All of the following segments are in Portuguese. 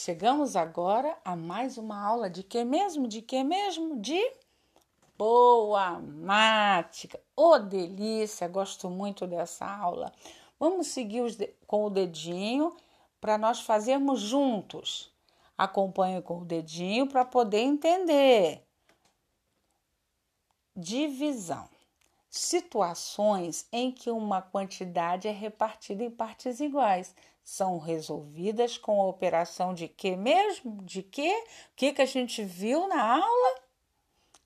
Chegamos agora a mais uma aula de que mesmo? De que mesmo? De boa mática. Ô, oh, delícia! Gosto muito dessa aula. Vamos seguir com o dedinho para nós fazermos juntos. Acompanhe com o dedinho para poder entender. Divisão. Situações em que uma quantidade é repartida em partes iguais são resolvidas com a operação de que mesmo? De que? O que, que a gente viu na aula?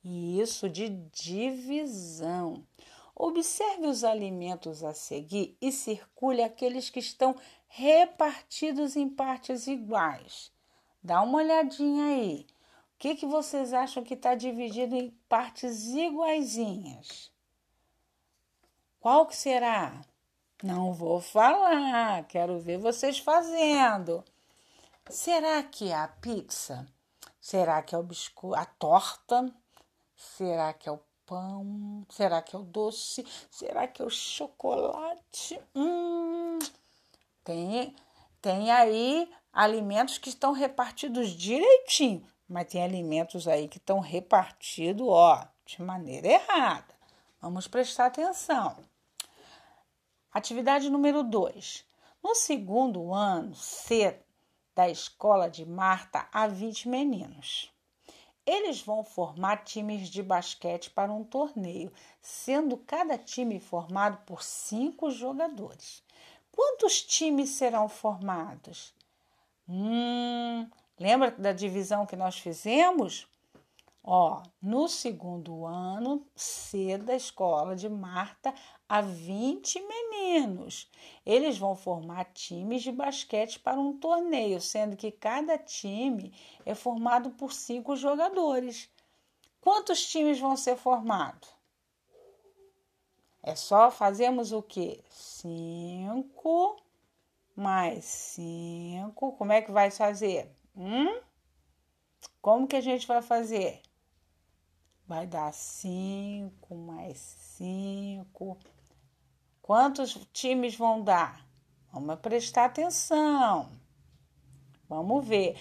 Isso de divisão. Observe os alimentos a seguir e circule aqueles que estão repartidos em partes iguais. Dá uma olhadinha aí. O que, que vocês acham que está dividido em partes iguaizinhas? Qual que será? Não vou falar, quero ver vocês fazendo. Será que é a pizza? Será que é o biscoito, a torta? Será que é o pão? Será que é o doce? Será que é o chocolate? Hum, tem, tem aí alimentos que estão repartidos direitinho, mas tem alimentos aí que estão repartidos, ó, de maneira errada. Vamos prestar atenção. Atividade número 2. No segundo ano C da escola de Marta, há 20 meninos. Eles vão formar times de basquete para um torneio, sendo cada time formado por cinco jogadores. Quantos times serão formados? Hum, lembra da divisão que nós fizemos? Ó, no segundo ano C da escola de Marta, há 20 meninos. Eles vão formar times de basquete para um torneio, sendo que cada time é formado por cinco jogadores. Quantos times vão ser formados? É só fazemos o quê? Cinco mais cinco. Como é que vai fazer? Hum? Como que a gente vai fazer? Vai dar cinco mais cinco. Quantos times vão dar? Vamos prestar atenção. Vamos ver.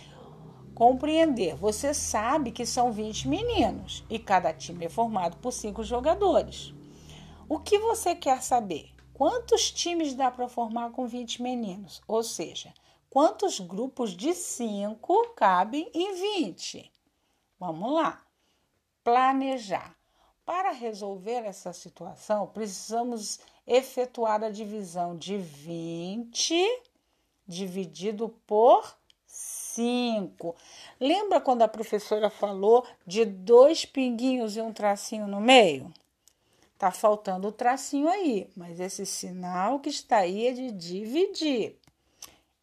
Compreender. Você sabe que são 20 meninos e cada time é formado por cinco jogadores. O que você quer saber? Quantos times dá para formar com 20 meninos? Ou seja, quantos grupos de cinco cabem em 20? Vamos lá planejar. Para resolver essa situação, precisamos efetuar a divisão de 20 dividido por 5. Lembra quando a professora falou de dois pinguinhos e um tracinho no meio? Tá faltando o tracinho aí, mas esse sinal que está aí é de dividir.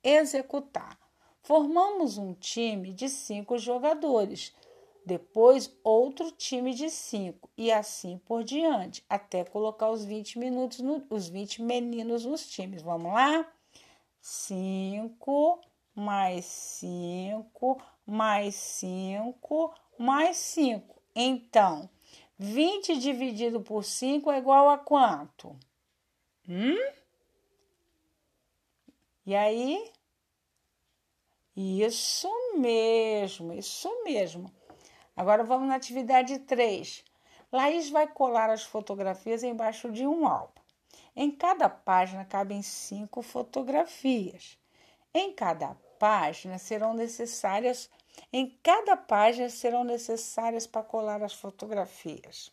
Executar. Formamos um time de cinco jogadores depois outro time de cinco e assim por diante, até colocar os 20 minutos, no, os 20 meninos nos times. Vamos lá? 5 mais 5 mais 5 mais 5. Então, 20 dividido por 5 é igual a quanto? Hum? E aí? Isso mesmo, isso mesmo. Agora vamos na atividade 3. Laís vai colar as fotografias embaixo de um álbum. Em cada página cabem cinco fotografias. Em cada página serão necessárias, em cada página serão necessárias para colar as fotografias.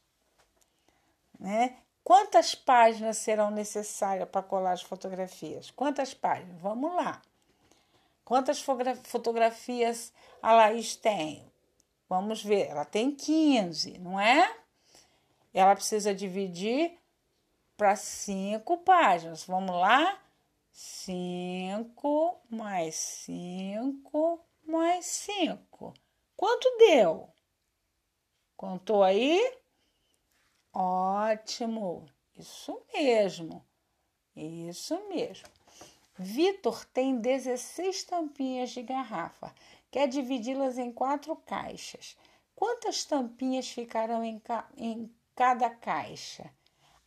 Né? Quantas páginas serão necessárias para colar as fotografias? Quantas páginas? Vamos lá. Quantas fotografias a Laís tem? Vamos ver, ela tem 15, não é? Ela precisa dividir para cinco páginas. Vamos lá? 5 mais 5 mais 5. Quanto deu? Contou aí? Ótimo. Isso mesmo. Isso mesmo. Vitor tem 16 tampinhas de garrafa quer dividi-las em quatro caixas. Quantas tampinhas ficarão em, ca em cada caixa?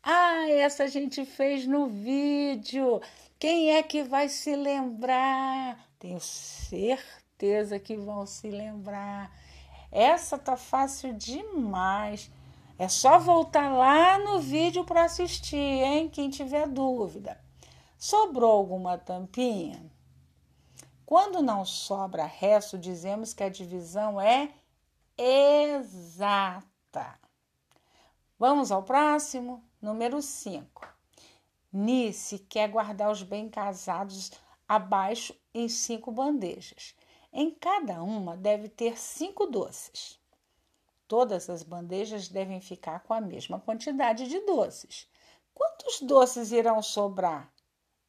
Ah, essa a gente fez no vídeo. Quem é que vai se lembrar? Tenho certeza certeza que vão se lembrar. Essa tá fácil demais. É só voltar lá no vídeo para assistir, hein? Quem tiver dúvida. Sobrou alguma tampinha? Quando não sobra resto, dizemos que a divisão é exata. Vamos ao próximo, número 5. Nice quer guardar os bem casados abaixo em cinco bandejas. Em cada uma deve ter cinco doces. Todas as bandejas devem ficar com a mesma quantidade de doces. Quantos doces irão sobrar?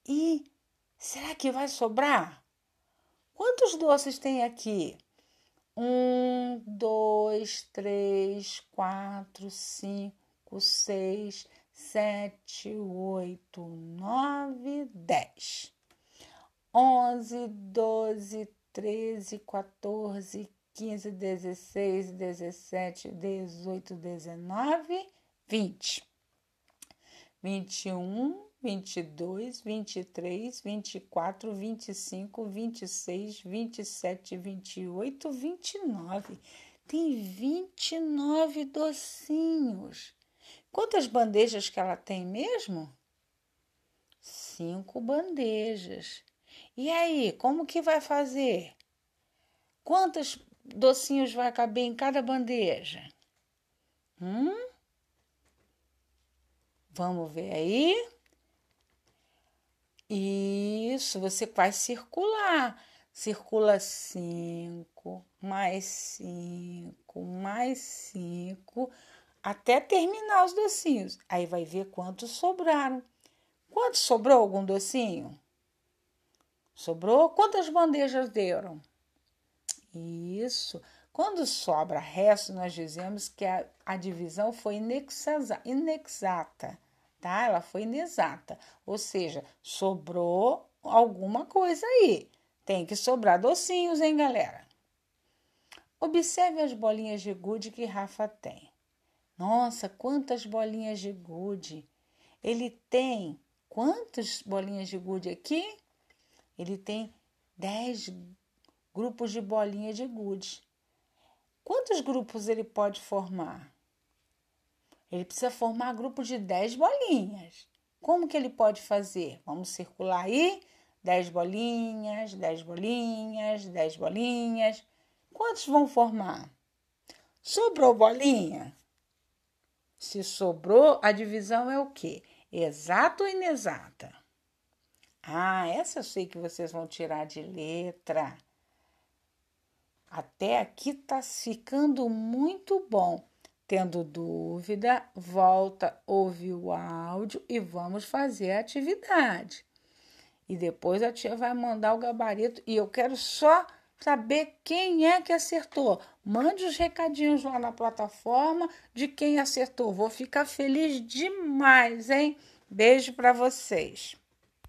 E será que vai sobrar? Quantos doces tem aqui? Um, dois, três, quatro, cinco, seis, sete, oito, nove, dez. Onze, doze, treze, quatorze, quinze, dezesseis, dezessete, dezoito, dezenove, vinte. Vinte e um, vinte e dois, vinte e três, vinte e quatro, vinte e cinco, vinte e seis, vinte e sete, vinte e oito, vinte e nove. Tem vinte e nove docinhos. Quantas bandejas que ela tem mesmo? Cinco bandejas. E aí, como que vai fazer? Quantos docinhos vai caber em cada bandeja? Hum? Vamos ver aí. Isso, você vai circular. Circula cinco, mais cinco, mais cinco, até terminar os docinhos. Aí vai ver quantos sobraram. Quantos sobrou algum docinho? Sobrou? Quantas bandejas deram? Isso. Quando sobra resto, nós dizemos que a, a divisão foi inexata, tá? Ela foi inexata. Ou seja, sobrou alguma coisa aí. Tem que sobrar docinhos, hein, galera? Observe as bolinhas de gude que Rafa tem. Nossa, quantas bolinhas de gude! Ele tem quantas bolinhas de gude aqui? ele tem 10 grupos de bolinha de gude. Quantos grupos ele pode formar? Ele precisa formar grupo de 10 bolinhas. Como que ele pode fazer? Vamos circular aí. 10 bolinhas, 10 bolinhas, 10 bolinhas. Quantos vão formar? Sobrou bolinha? Se sobrou, a divisão é o quê? Exata ou inexata? Ah, essa eu sei que vocês vão tirar de letra. Até aqui tá ficando muito bom. Tendo dúvida, volta, ouve o áudio e vamos fazer a atividade. E depois a tia vai mandar o gabarito e eu quero só saber quem é que acertou. Mande os recadinhos lá na plataforma de quem acertou. Vou ficar feliz demais, hein? Beijo para vocês.